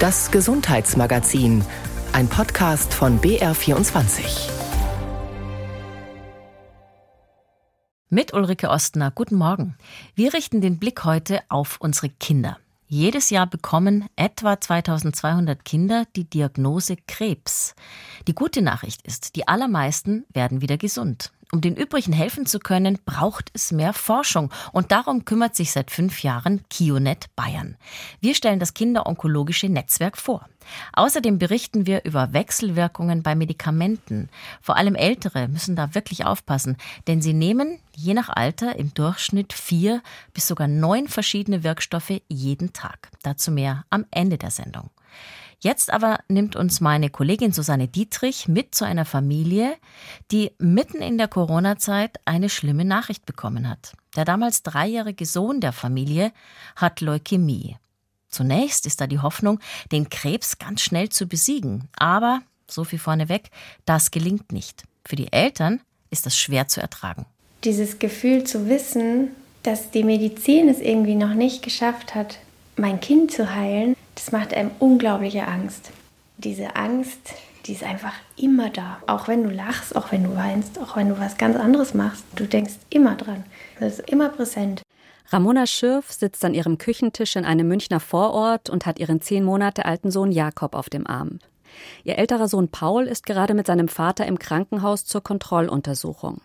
Das Gesundheitsmagazin, ein Podcast von BR24. Mit Ulrike Ostner, guten Morgen. Wir richten den Blick heute auf unsere Kinder. Jedes Jahr bekommen etwa 2200 Kinder die Diagnose Krebs. Die gute Nachricht ist, die allermeisten werden wieder gesund. Um den übrigen helfen zu können, braucht es mehr Forschung. Und darum kümmert sich seit fünf Jahren KioNet Bayern. Wir stellen das Kinderonkologische Netzwerk vor. Außerdem berichten wir über Wechselwirkungen bei Medikamenten. Vor allem Ältere müssen da wirklich aufpassen, denn sie nehmen, je nach Alter, im Durchschnitt vier bis sogar neun verschiedene Wirkstoffe jeden Tag. Dazu mehr am Ende der Sendung. Jetzt aber nimmt uns meine Kollegin Susanne Dietrich mit zu einer Familie, die mitten in der Corona-Zeit eine schlimme Nachricht bekommen hat. Der damals dreijährige Sohn der Familie hat Leukämie. Zunächst ist da die Hoffnung, den Krebs ganz schnell zu besiegen. Aber, so viel vorneweg, das gelingt nicht. Für die Eltern ist das schwer zu ertragen. Dieses Gefühl zu wissen, dass die Medizin es irgendwie noch nicht geschafft hat, mein Kind zu heilen, das macht einem unglaubliche Angst. Diese Angst, die ist einfach immer da. Auch wenn du lachst, auch wenn du weinst, auch wenn du was ganz anderes machst. Du denkst immer dran. Das ist immer präsent. Ramona Schürf sitzt an ihrem Küchentisch in einem Münchner Vorort und hat ihren zehn Monate alten Sohn Jakob auf dem Arm. Ihr älterer Sohn Paul ist gerade mit seinem Vater im Krankenhaus zur Kontrolluntersuchung.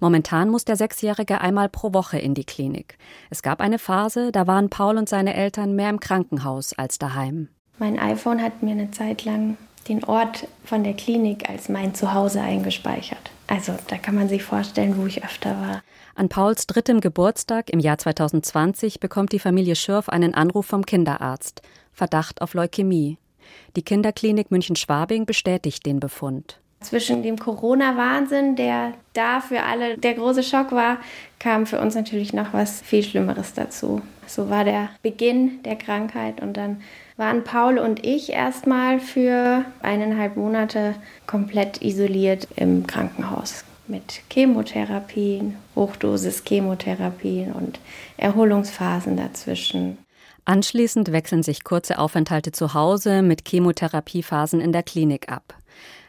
Momentan muss der Sechsjährige einmal pro Woche in die Klinik. Es gab eine Phase, da waren Paul und seine Eltern mehr im Krankenhaus als daheim. Mein iPhone hat mir eine Zeit lang den Ort von der Klinik als mein Zuhause eingespeichert. Also da kann man sich vorstellen, wo ich öfter war. An Pauls drittem Geburtstag im Jahr 2020 bekommt die Familie Schürf einen Anruf vom Kinderarzt. Verdacht auf Leukämie. Die Kinderklinik München-Schwabing bestätigt den Befund. Zwischen dem Corona-Wahnsinn, der da für alle der große Schock war, kam für uns natürlich noch was viel Schlimmeres dazu. So war der Beginn der Krankheit und dann waren Paul und ich erstmal für eineinhalb Monate komplett isoliert im Krankenhaus mit Chemotherapien, Hochdosis-Chemotherapien und Erholungsphasen dazwischen. Anschließend wechseln sich kurze Aufenthalte zu Hause mit Chemotherapiephasen in der Klinik ab.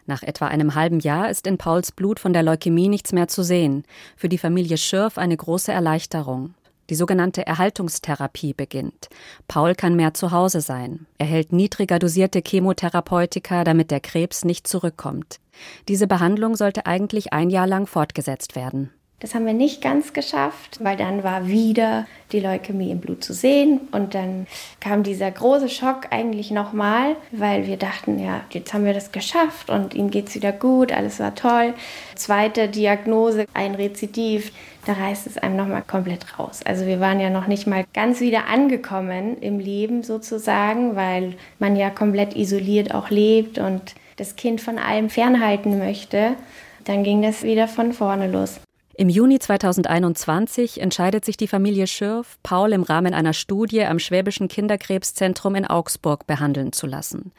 Nach etwa einem halben Jahr ist in Pauls Blut von der Leukämie nichts mehr zu sehen. Für die Familie Schürf eine große Erleichterung. Die sogenannte Erhaltungstherapie beginnt. Paul kann mehr zu Hause sein. Er hält niedriger dosierte Chemotherapeutika, damit der Krebs nicht zurückkommt. Diese Behandlung sollte eigentlich ein Jahr lang fortgesetzt werden. Das haben wir nicht ganz geschafft, weil dann war wieder die Leukämie im Blut zu sehen und dann kam dieser große Schock eigentlich nochmal, weil wir dachten, ja, jetzt haben wir das geschafft und ihm geht es wieder gut, alles war toll. Zweite Diagnose, ein Rezidiv, da reißt es einem nochmal komplett raus. Also wir waren ja noch nicht mal ganz wieder angekommen im Leben sozusagen, weil man ja komplett isoliert auch lebt und das Kind von allem fernhalten möchte. Dann ging das wieder von vorne los. Im Juni 2021 entscheidet sich die Familie Schürf, Paul im Rahmen einer Studie am Schwäbischen Kinderkrebszentrum in Augsburg behandeln zu lassen.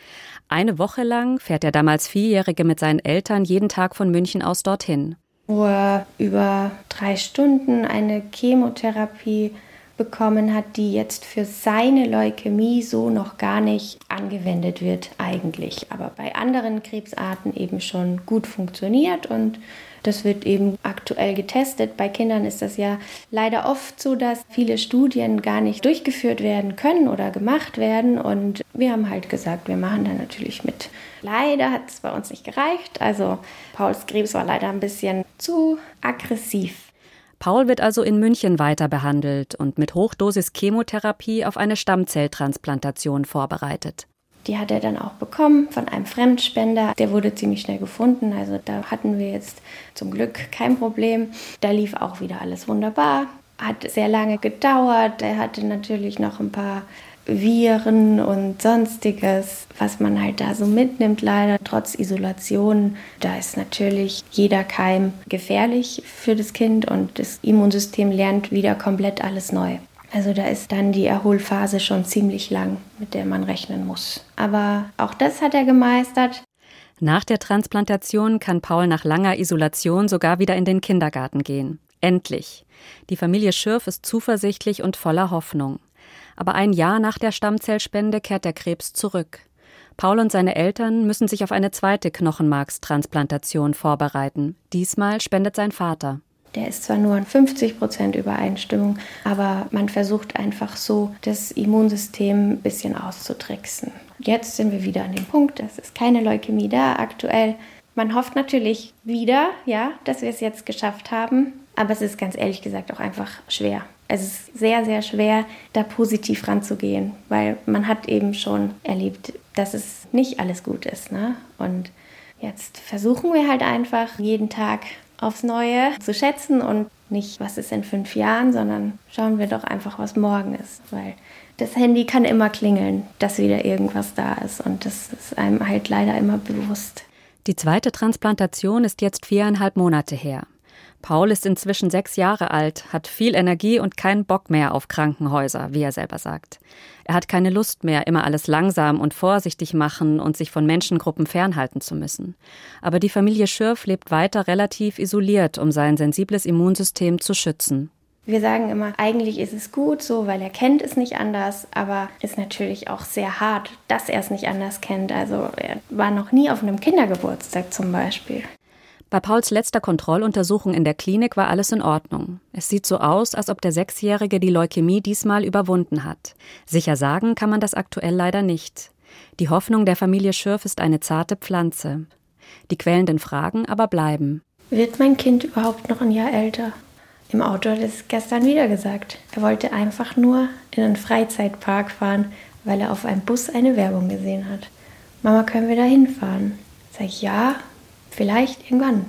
Eine Woche lang fährt der damals Vierjährige mit seinen Eltern jeden Tag von München aus dorthin. Wo er über drei Stunden eine Chemotherapie bekommen hat, die jetzt für seine Leukämie so noch gar nicht angewendet wird eigentlich, aber bei anderen Krebsarten eben schon gut funktioniert und das wird eben aktuell getestet. Bei Kindern ist das ja leider oft so, dass viele Studien gar nicht durchgeführt werden können oder gemacht werden. Und wir haben halt gesagt, wir machen da natürlich mit. Leider hat es bei uns nicht gereicht. Also Pauls Krebs war leider ein bisschen zu aggressiv. Paul wird also in München weiter behandelt und mit Hochdosis Chemotherapie auf eine Stammzelltransplantation vorbereitet. Die hat er dann auch bekommen von einem Fremdspender. Der wurde ziemlich schnell gefunden. Also da hatten wir jetzt zum Glück kein Problem. Da lief auch wieder alles wunderbar. Hat sehr lange gedauert. Er hatte natürlich noch ein paar Viren und sonstiges, was man halt da so mitnimmt, leider trotz Isolation. Da ist natürlich jeder Keim gefährlich für das Kind und das Immunsystem lernt wieder komplett alles neu. Also da ist dann die Erholphase schon ziemlich lang, mit der man rechnen muss. Aber auch das hat er gemeistert. Nach der Transplantation kann Paul nach langer Isolation sogar wieder in den Kindergarten gehen. Endlich. Die Familie Schürf ist zuversichtlich und voller Hoffnung. Aber ein Jahr nach der Stammzellspende kehrt der Krebs zurück. Paul und seine Eltern müssen sich auf eine zweite Knochenmarkstransplantation vorbereiten. Diesmal spendet sein Vater. Der ist zwar nur in 50 Prozent Übereinstimmung, aber man versucht einfach so, das Immunsystem ein bisschen auszutricksen. Jetzt sind wir wieder an dem Punkt, es ist keine Leukämie da aktuell. Man hofft natürlich wieder, ja, dass wir es jetzt geschafft haben, aber es ist ganz ehrlich gesagt auch einfach schwer. Es ist sehr, sehr schwer, da positiv ranzugehen, weil man hat eben schon erlebt, dass es nicht alles gut ist. Ne? Und jetzt versuchen wir halt einfach jeden Tag aufs Neue zu schätzen und nicht, was ist in fünf Jahren, sondern schauen wir doch einfach, was morgen ist. Weil das Handy kann immer klingeln, dass wieder irgendwas da ist und das ist einem halt leider immer bewusst. Die zweite Transplantation ist jetzt viereinhalb Monate her. Paul ist inzwischen sechs Jahre alt, hat viel Energie und keinen Bock mehr auf Krankenhäuser, wie er selber sagt. Er hat keine Lust mehr, immer alles langsam und vorsichtig machen und sich von Menschengruppen fernhalten zu müssen. Aber die Familie Schürf lebt weiter relativ isoliert, um sein sensibles Immunsystem zu schützen. Wir sagen immer, eigentlich ist es gut so, weil er kennt es nicht anders, aber ist natürlich auch sehr hart, dass er es nicht anders kennt. Also er war noch nie auf einem Kindergeburtstag zum Beispiel. Bei Pauls letzter Kontrolluntersuchung in der Klinik war alles in Ordnung. Es sieht so aus, als ob der Sechsjährige die Leukämie diesmal überwunden hat. Sicher sagen kann man das aktuell leider nicht. Die Hoffnung der Familie Schürf ist eine zarte Pflanze. Die quälenden Fragen aber bleiben. Wird mein Kind überhaupt noch ein Jahr älter? Im Auto hat es gestern wieder gesagt. Er wollte einfach nur in einen Freizeitpark fahren, weil er auf einem Bus eine Werbung gesehen hat. Mama, können wir da hinfahren? Sag ich ja, Vielleicht irgendwann.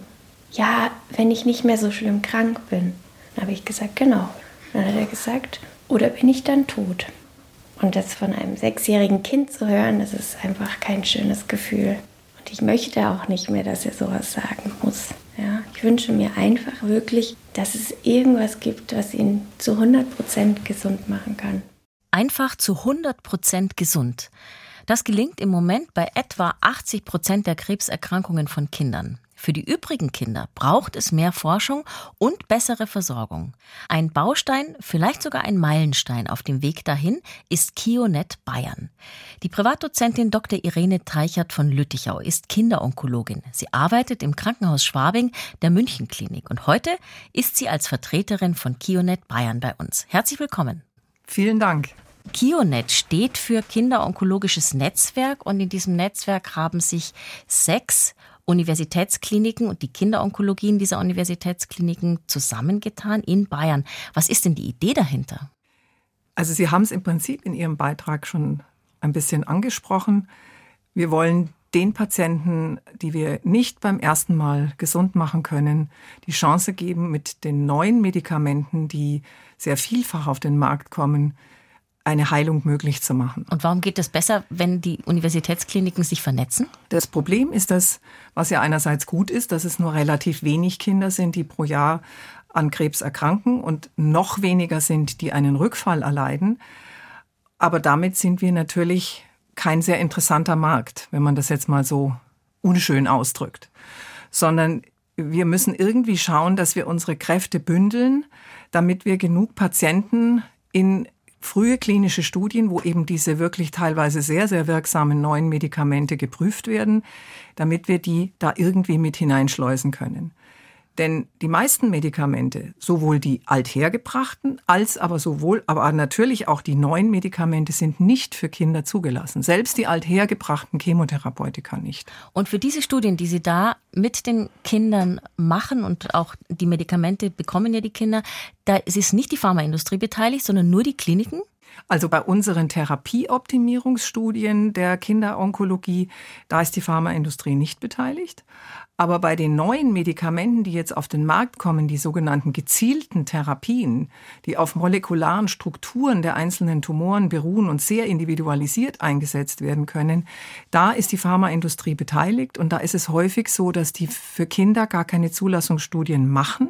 Ja, wenn ich nicht mehr so schlimm krank bin. Dann habe ich gesagt, genau. Dann hat er gesagt, oder bin ich dann tot? Und das von einem sechsjährigen Kind zu hören, das ist einfach kein schönes Gefühl. Und ich möchte auch nicht mehr, dass er sowas sagen muss. Ja, ich wünsche mir einfach wirklich, dass es irgendwas gibt, was ihn zu 100% gesund machen kann. Einfach zu 100% gesund. Das gelingt im Moment bei etwa 80 Prozent der Krebserkrankungen von Kindern. Für die übrigen Kinder braucht es mehr Forschung und bessere Versorgung. Ein Baustein, vielleicht sogar ein Meilenstein auf dem Weg dahin, ist Kionet Bayern. Die Privatdozentin Dr. Irene Treichert von Lüttichau ist Kinderonkologin. Sie arbeitet im Krankenhaus Schwabing der Münchenklinik und heute ist sie als Vertreterin von Kionet Bayern bei uns. Herzlich willkommen. Vielen Dank. KioNet steht für Kinderonkologisches Netzwerk und in diesem Netzwerk haben sich sechs Universitätskliniken und die Kinderonkologien dieser Universitätskliniken zusammengetan in Bayern. Was ist denn die Idee dahinter? Also Sie haben es im Prinzip in Ihrem Beitrag schon ein bisschen angesprochen. Wir wollen den Patienten, die wir nicht beim ersten Mal gesund machen können, die Chance geben, mit den neuen Medikamenten, die sehr vielfach auf den Markt kommen, eine Heilung möglich zu machen. Und warum geht es besser, wenn die Universitätskliniken sich vernetzen? Das Problem ist das, was ja einerseits gut ist, dass es nur relativ wenig Kinder sind, die pro Jahr an Krebs erkranken und noch weniger sind, die einen Rückfall erleiden. Aber damit sind wir natürlich kein sehr interessanter Markt, wenn man das jetzt mal so unschön ausdrückt, sondern wir müssen irgendwie schauen, dass wir unsere Kräfte bündeln, damit wir genug Patienten in frühe klinische Studien, wo eben diese wirklich teilweise sehr, sehr wirksamen neuen Medikamente geprüft werden, damit wir die da irgendwie mit hineinschleusen können. Denn die meisten Medikamente, sowohl die althergebrachten als aber sowohl, aber natürlich auch die neuen Medikamente sind nicht für Kinder zugelassen. Selbst die althergebrachten Chemotherapeutika nicht. Und für diese Studien, die Sie da mit den Kindern machen und auch die Medikamente bekommen ja die Kinder, da ist nicht die Pharmaindustrie beteiligt, sondern nur die Kliniken? Also bei unseren Therapieoptimierungsstudien der Kinderonkologie, da ist die Pharmaindustrie nicht beteiligt. Aber bei den neuen Medikamenten, die jetzt auf den Markt kommen, die sogenannten gezielten Therapien, die auf molekularen Strukturen der einzelnen Tumoren beruhen und sehr individualisiert eingesetzt werden können, da ist die Pharmaindustrie beteiligt und da ist es häufig so, dass die für Kinder gar keine Zulassungsstudien machen,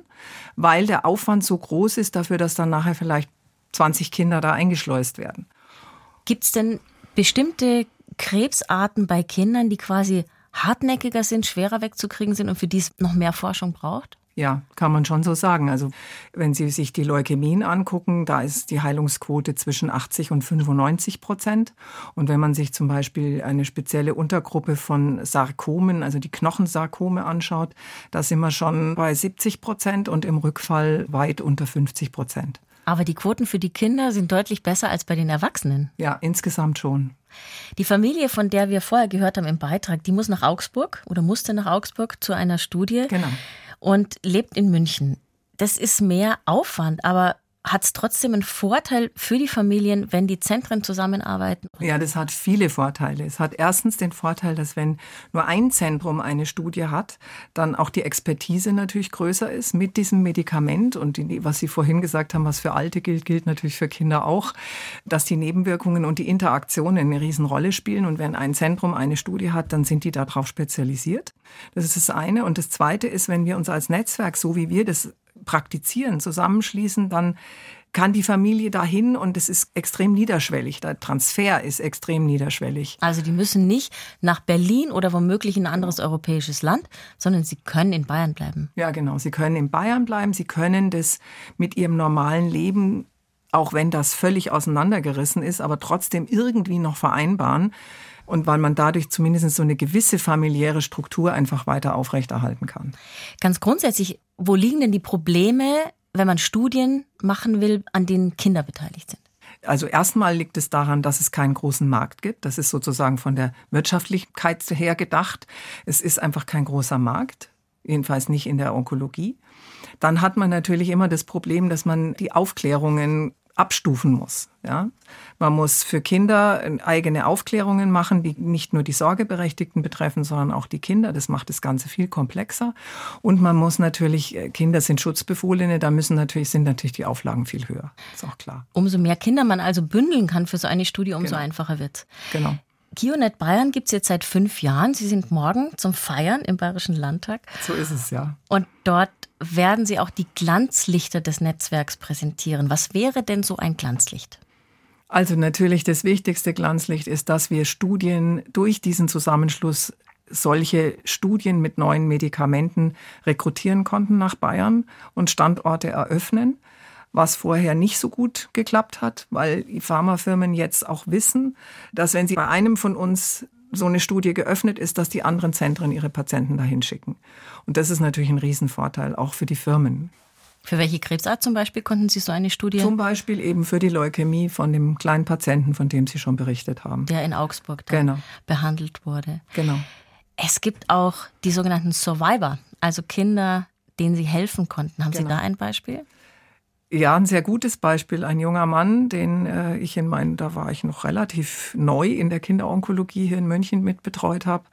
weil der Aufwand so groß ist dafür, dass dann nachher vielleicht 20 Kinder da eingeschleust werden. Gibt es denn bestimmte Krebsarten bei Kindern, die quasi hartnäckiger sind, schwerer wegzukriegen sind und für die es noch mehr Forschung braucht? Ja, kann man schon so sagen. Also wenn Sie sich die Leukämien angucken, da ist die Heilungsquote zwischen 80 und 95 Prozent. Und wenn man sich zum Beispiel eine spezielle Untergruppe von Sarkomen, also die Knochensarkome anschaut, da sind wir schon bei 70 Prozent und im Rückfall weit unter 50 Prozent. Aber die Quoten für die Kinder sind deutlich besser als bei den Erwachsenen. Ja, insgesamt schon. Die Familie, von der wir vorher gehört haben im Beitrag, die muss nach Augsburg oder musste nach Augsburg zu einer Studie. Genau und lebt in München. Das ist mehr Aufwand, aber hat es trotzdem einen Vorteil für die Familien, wenn die Zentren zusammenarbeiten? Ja, das hat viele Vorteile. Es hat erstens den Vorteil, dass wenn nur ein Zentrum eine Studie hat, dann auch die Expertise natürlich größer ist mit diesem Medikament und die, was Sie vorhin gesagt haben, was für Alte gilt, gilt natürlich für Kinder auch, dass die Nebenwirkungen und die Interaktionen eine Riesenrolle spielen und wenn ein Zentrum eine Studie hat, dann sind die darauf spezialisiert. Das ist das eine. Und das zweite ist, wenn wir uns als Netzwerk, so wie wir das praktizieren, zusammenschließen, dann kann die Familie dahin und es ist extrem niederschwellig. Der Transfer ist extrem niederschwellig. Also die müssen nicht nach Berlin oder womöglich in ein anderes europäisches Land, sondern sie können in Bayern bleiben. Ja, genau. Sie können in Bayern bleiben. Sie können das mit ihrem normalen Leben, auch wenn das völlig auseinandergerissen ist, aber trotzdem irgendwie noch vereinbaren. Und weil man dadurch zumindest so eine gewisse familiäre Struktur einfach weiter aufrechterhalten kann. Ganz grundsätzlich wo liegen denn die Probleme, wenn man Studien machen will, an denen Kinder beteiligt sind? Also erstmal liegt es daran, dass es keinen großen Markt gibt. Das ist sozusagen von der Wirtschaftlichkeit her gedacht. Es ist einfach kein großer Markt, jedenfalls nicht in der Onkologie. Dann hat man natürlich immer das Problem, dass man die Aufklärungen abstufen muss. Ja? Man muss für Kinder eigene Aufklärungen machen, die nicht nur die Sorgeberechtigten betreffen, sondern auch die Kinder. Das macht das Ganze viel komplexer. Und man muss natürlich, äh, Kinder sind Schutzbefohlene, da müssen natürlich, sind natürlich die Auflagen viel höher. Ist auch klar. Umso mehr Kinder man also bündeln kann für so eine Studie, umso genau. einfacher wird. Genau. Kionet Bayern gibt es jetzt seit fünf Jahren. Sie sind morgen zum Feiern im Bayerischen Landtag. So ist es, ja. Und dort werden Sie auch die Glanzlichter des Netzwerks präsentieren. Was wäre denn so ein Glanzlicht? Also natürlich das wichtigste Glanzlicht ist, dass wir Studien durch diesen Zusammenschluss solche Studien mit neuen Medikamenten rekrutieren konnten nach Bayern und Standorte eröffnen, was vorher nicht so gut geklappt hat, weil die Pharmafirmen jetzt auch wissen, dass wenn sie bei einem von uns so eine Studie geöffnet ist, dass die anderen Zentren ihre Patienten dahin schicken. Und das ist natürlich ein Riesenvorteil, auch für die Firmen. Für welche Krebsart zum Beispiel konnten Sie so eine Studie? Zum Beispiel eben für die Leukämie von dem kleinen Patienten, von dem Sie schon berichtet haben. Der in Augsburg genau. behandelt wurde. Genau. Es gibt auch die sogenannten Survivor, also Kinder, denen Sie helfen konnten. Haben genau. Sie da ein Beispiel? Ja, ein sehr gutes Beispiel. Ein junger Mann, den äh, ich in meinen, da war ich noch relativ neu in der Kinderonkologie hier in München mitbetreut habe,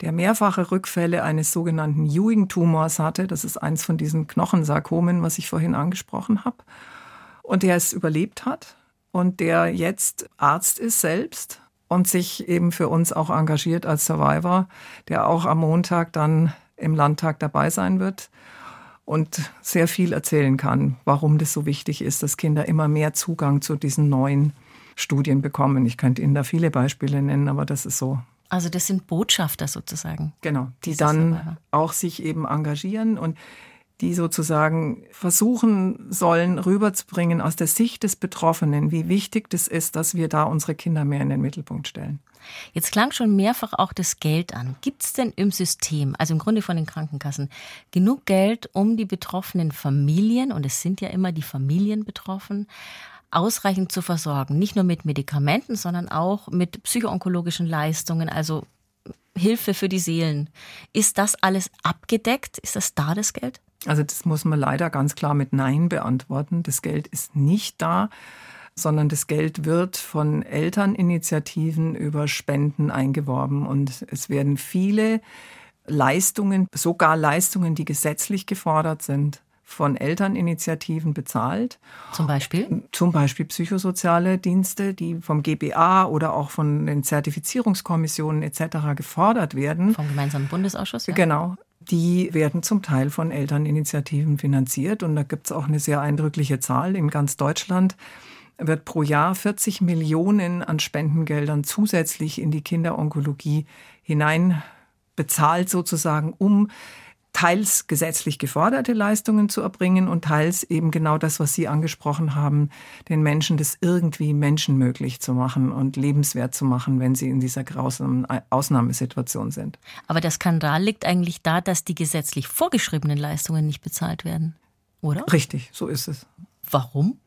der mehrfache Rückfälle eines sogenannten Ewing-Tumors hatte. Das ist eins von diesen Knochensarkomen, was ich vorhin angesprochen habe. Und der es überlebt hat und der jetzt Arzt ist selbst und sich eben für uns auch engagiert als Survivor, der auch am Montag dann im Landtag dabei sein wird und sehr viel erzählen kann, warum das so wichtig ist, dass Kinder immer mehr Zugang zu diesen neuen Studien bekommen. Ich könnte Ihnen da viele Beispiele nennen, aber das ist so. Also das sind Botschafter sozusagen. Genau, die dann auch sich eben engagieren und die sozusagen versuchen sollen, rüberzubringen aus der Sicht des Betroffenen, wie wichtig das ist, dass wir da unsere Kinder mehr in den Mittelpunkt stellen. Jetzt klang schon mehrfach auch das Geld an. Gibt es denn im System, also im Grunde von den Krankenkassen, genug Geld, um die betroffenen Familien, und es sind ja immer die Familien betroffen, ausreichend zu versorgen? Nicht nur mit Medikamenten, sondern auch mit psychoonkologischen Leistungen, also Hilfe für die Seelen. Ist das alles abgedeckt? Ist das da das Geld? Also das muss man leider ganz klar mit Nein beantworten. Das Geld ist nicht da, sondern das Geld wird von Elterninitiativen über Spenden eingeworben. Und es werden viele Leistungen, sogar Leistungen, die gesetzlich gefordert sind, von Elterninitiativen bezahlt. Zum Beispiel? Zum Beispiel psychosoziale Dienste, die vom GBA oder auch von den Zertifizierungskommissionen etc. gefordert werden. Vom gemeinsamen Bundesausschuss? Ja? Genau die werden zum Teil von Elterninitiativen finanziert. Und da gibt es auch eine sehr eindrückliche Zahl. In ganz Deutschland wird pro Jahr 40 Millionen an Spendengeldern zusätzlich in die Kinderonkologie hinein bezahlt, sozusagen, um teils gesetzlich geforderte Leistungen zu erbringen und teils eben genau das, was Sie angesprochen haben, den Menschen das irgendwie menschenmöglich zu machen und lebenswert zu machen, wenn sie in dieser grausamen Ausnahmesituation sind. Aber der Skandal liegt eigentlich da, dass die gesetzlich vorgeschriebenen Leistungen nicht bezahlt werden, oder? Richtig, so ist es. Warum?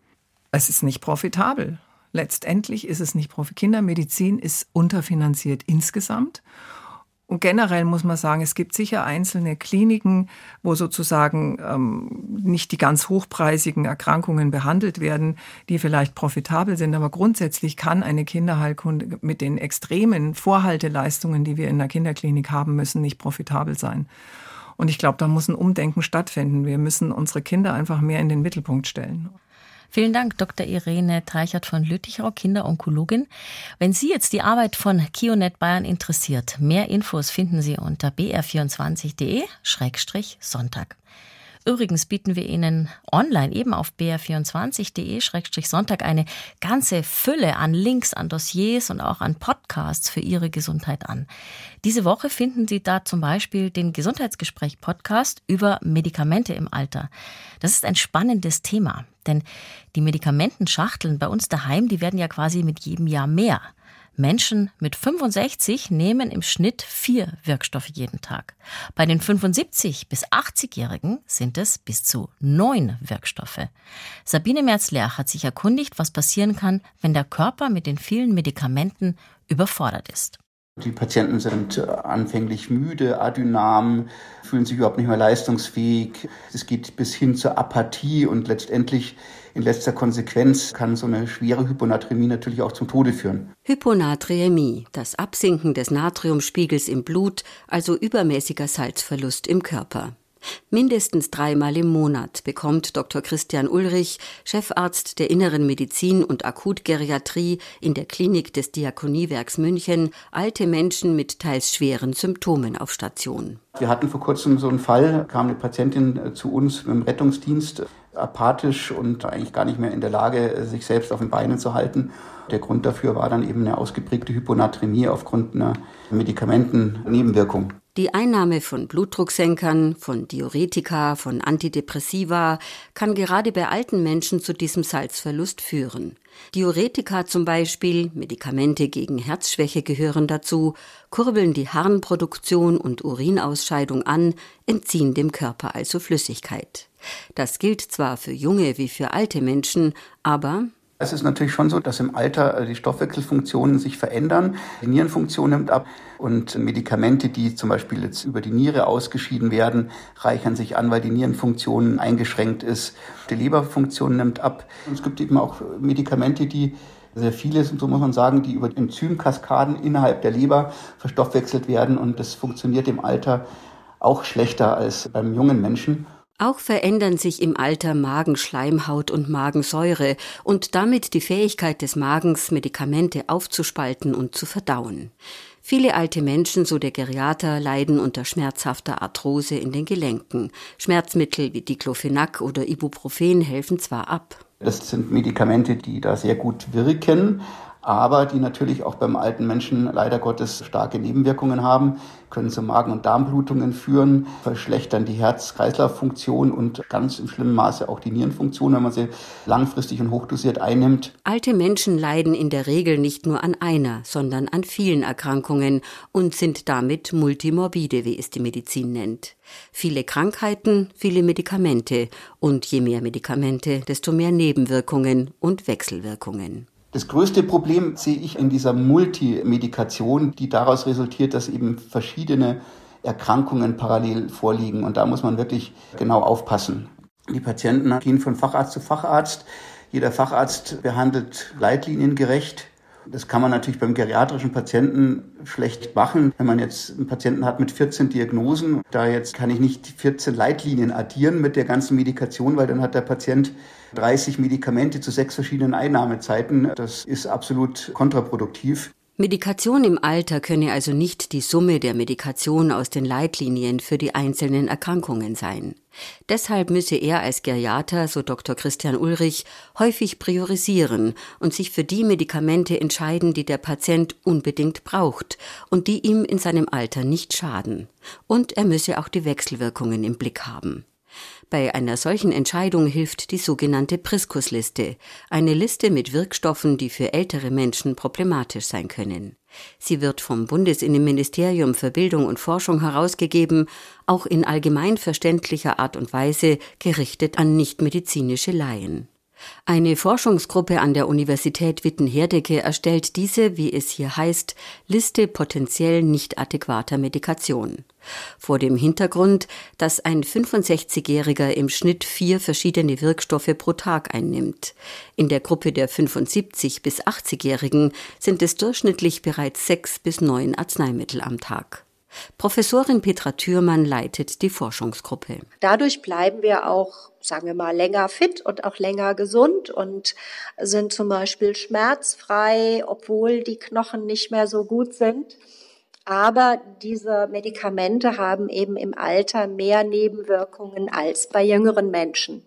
Es ist nicht profitabel. Letztendlich ist es nicht profitabel. Kindermedizin ist unterfinanziert insgesamt. Und generell muss man sagen, es gibt sicher einzelne Kliniken, wo sozusagen ähm, nicht die ganz hochpreisigen Erkrankungen behandelt werden, die vielleicht profitabel sind. Aber grundsätzlich kann eine Kinderheilkunde mit den extremen Vorhalteleistungen, die wir in der Kinderklinik haben müssen, nicht profitabel sein. Und ich glaube, da muss ein Umdenken stattfinden. Wir müssen unsere Kinder einfach mehr in den Mittelpunkt stellen. Vielen Dank, Dr. Irene Treichert von Lüttichau, Kinderonkologin. Wenn Sie jetzt die Arbeit von Kionet Bayern interessiert, mehr Infos finden Sie unter br24.de-sonntag. Übrigens bieten wir Ihnen online eben auf br24.de-sonntag eine ganze Fülle an Links, an Dossiers und auch an Podcasts für Ihre Gesundheit an. Diese Woche finden Sie da zum Beispiel den Gesundheitsgespräch-Podcast über Medikamente im Alter. Das ist ein spannendes Thema, denn die Medikamentenschachteln bei uns daheim, die werden ja quasi mit jedem Jahr mehr. Menschen mit 65 nehmen im Schnitt vier Wirkstoffe jeden Tag. Bei den 75 bis 80-Jährigen sind es bis zu neun Wirkstoffe. Sabine Merzler hat sich erkundigt, was passieren kann, wenn der Körper mit den vielen Medikamenten überfordert ist. Die Patienten sind anfänglich müde, adynam, fühlen sich überhaupt nicht mehr leistungsfähig. Es geht bis hin zur Apathie und letztendlich in letzter Konsequenz kann so eine schwere Hyponatremie natürlich auch zum Tode führen. Hyponatremie, das Absinken des Natriumspiegels im Blut, also übermäßiger Salzverlust im Körper. Mindestens dreimal im Monat bekommt Dr. Christian Ulrich, Chefarzt der Inneren Medizin und Akutgeriatrie in der Klinik des Diakoniewerks München, alte Menschen mit teils schweren Symptomen auf Station. Wir hatten vor kurzem so einen Fall, kam eine Patientin äh, zu uns im Rettungsdienst, apathisch und eigentlich gar nicht mehr in der Lage, sich selbst auf den Beinen zu halten. Der Grund dafür war dann eben eine ausgeprägte Hyponatremie aufgrund einer Medikamentennebenwirkung. Die Einnahme von Blutdrucksenkern, von Diuretika, von Antidepressiva kann gerade bei alten Menschen zu diesem Salzverlust führen. Diuretika zum Beispiel, Medikamente gegen Herzschwäche gehören dazu, kurbeln die Harnproduktion und Urinausscheidung an, entziehen dem Körper also Flüssigkeit. Das gilt zwar für junge wie für alte Menschen, aber es ist natürlich schon so, dass im Alter äh, die Stoffwechselfunktionen sich verändern. Die Nierenfunktion nimmt ab und Medikamente, die zum Beispiel jetzt über die Niere ausgeschieden werden, reichern sich an, weil die Nierenfunktion eingeschränkt ist. Die Leberfunktion nimmt ab. Und es gibt eben auch Medikamente, die sehr viele, so muss man sagen, die über Enzymkaskaden innerhalb der Leber verstoffwechselt werden und das funktioniert im Alter auch schlechter als beim jungen Menschen. Auch verändern sich im Alter Magenschleimhaut und Magensäure und damit die Fähigkeit des Magens, Medikamente aufzuspalten und zu verdauen. Viele alte Menschen, so der Geriater, leiden unter schmerzhafter Arthrose in den Gelenken. Schmerzmittel wie Diclofenac oder Ibuprofen helfen zwar ab. Das sind Medikamente, die da sehr gut wirken, aber die natürlich auch beim alten Menschen leider Gottes starke Nebenwirkungen haben, können zu Magen- und Darmblutungen führen, verschlechtern die Herz-Kreislauf-Funktion und ganz im schlimmen Maße auch die Nierenfunktion, wenn man sie langfristig und hochdosiert einnimmt. Alte Menschen leiden in der Regel nicht nur an einer, sondern an vielen Erkrankungen und sind damit multimorbide, wie es die Medizin nennt. Viele Krankheiten, viele Medikamente und je mehr Medikamente, desto mehr Nebenwirkungen und Wechselwirkungen. Das größte Problem sehe ich in dieser Multimedikation, die daraus resultiert, dass eben verschiedene Erkrankungen parallel vorliegen. Und da muss man wirklich genau aufpassen. Die Patienten gehen von Facharzt zu Facharzt. Jeder Facharzt behandelt leitliniengerecht das kann man natürlich beim geriatrischen Patienten schlecht machen. Wenn man jetzt einen Patienten hat mit 14 Diagnosen, da jetzt kann ich nicht 14 Leitlinien addieren mit der ganzen Medikation, weil dann hat der Patient 30 Medikamente zu sechs verschiedenen Einnahmezeiten. Das ist absolut kontraproduktiv. Medikation im Alter könne also nicht die Summe der Medikation aus den Leitlinien für die einzelnen Erkrankungen sein. Deshalb müsse er als Geriater, so Dr. Christian Ulrich, häufig priorisieren und sich für die Medikamente entscheiden, die der Patient unbedingt braucht und die ihm in seinem Alter nicht schaden. Und er müsse auch die Wechselwirkungen im Blick haben. Bei einer solchen Entscheidung hilft die sogenannte Priskusliste, eine Liste mit Wirkstoffen, die für ältere Menschen problematisch sein können. Sie wird vom Bundesinnenministerium für Bildung und Forschung herausgegeben, auch in allgemein verständlicher Art und Weise gerichtet an nichtmedizinische Laien. Eine Forschungsgruppe an der Universität Witten-Herdecke erstellt diese, wie es hier heißt, Liste potenziell nicht adäquater Medikation. Vor dem Hintergrund, dass ein 65-Jähriger im Schnitt vier verschiedene Wirkstoffe pro Tag einnimmt. In der Gruppe der 75 bis 80-Jährigen sind es durchschnittlich bereits sechs bis neun Arzneimittel am Tag. Professorin Petra Thürmann leitet die Forschungsgruppe. Dadurch bleiben wir auch, sagen wir mal, länger fit und auch länger gesund und sind zum Beispiel schmerzfrei, obwohl die Knochen nicht mehr so gut sind. Aber diese Medikamente haben eben im Alter mehr Nebenwirkungen als bei jüngeren Menschen.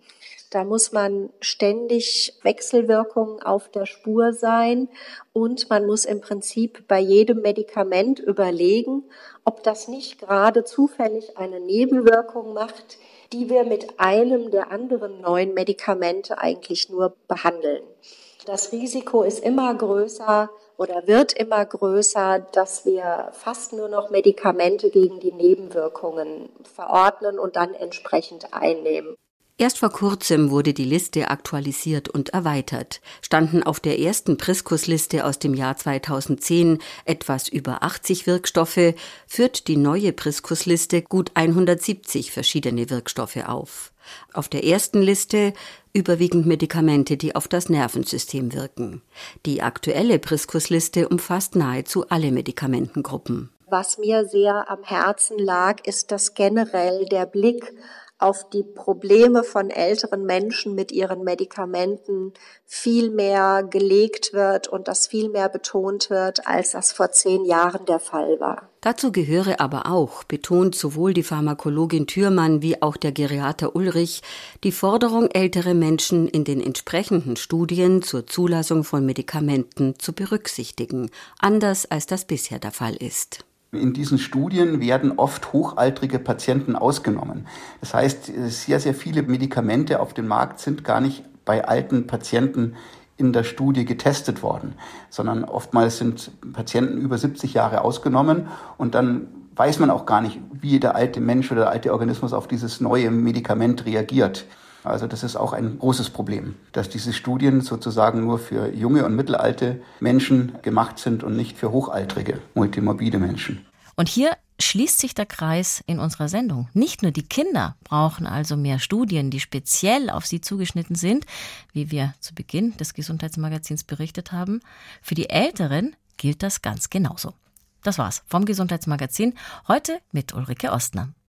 Da muss man ständig Wechselwirkungen auf der Spur sein und man muss im Prinzip bei jedem Medikament überlegen, ob das nicht gerade zufällig eine Nebenwirkung macht, die wir mit einem der anderen neuen Medikamente eigentlich nur behandeln. Das Risiko ist immer größer oder wird immer größer, dass wir fast nur noch Medikamente gegen die Nebenwirkungen verordnen und dann entsprechend einnehmen. Erst vor kurzem wurde die Liste aktualisiert und erweitert. Standen auf der ersten Priskus-Liste aus dem Jahr 2010 etwas über 80 Wirkstoffe, führt die neue Priskus-Liste gut 170 verschiedene Wirkstoffe auf. Auf der ersten Liste überwiegend Medikamente, die auf das Nervensystem wirken. Die aktuelle Priskus-Liste umfasst nahezu alle Medikamentengruppen. Was mir sehr am Herzen lag, ist, dass generell der Blick auf die Probleme von älteren Menschen mit ihren Medikamenten viel mehr gelegt wird und das viel mehr betont wird, als das vor zehn Jahren der Fall war. Dazu gehöre aber auch, betont sowohl die Pharmakologin Thürmann wie auch der Geriater Ulrich, die Forderung, ältere Menschen in den entsprechenden Studien zur Zulassung von Medikamenten zu berücksichtigen, anders als das bisher der Fall ist. In diesen Studien werden oft hochaltrige Patienten ausgenommen. Das heißt, sehr, sehr viele Medikamente auf dem Markt sind gar nicht bei alten Patienten in der Studie getestet worden, sondern oftmals sind Patienten über 70 Jahre ausgenommen und dann weiß man auch gar nicht, wie der alte Mensch oder der alte Organismus auf dieses neue Medikament reagiert. Also das ist auch ein großes Problem, dass diese Studien sozusagen nur für junge und mittelalte Menschen gemacht sind und nicht für hochaltrige, multimorbide Menschen. Und hier schließt sich der Kreis in unserer Sendung. Nicht nur die Kinder brauchen also mehr Studien, die speziell auf sie zugeschnitten sind, wie wir zu Beginn des Gesundheitsmagazins berichtet haben. Für die Älteren gilt das ganz genauso. Das war's vom Gesundheitsmagazin. Heute mit Ulrike Ostner.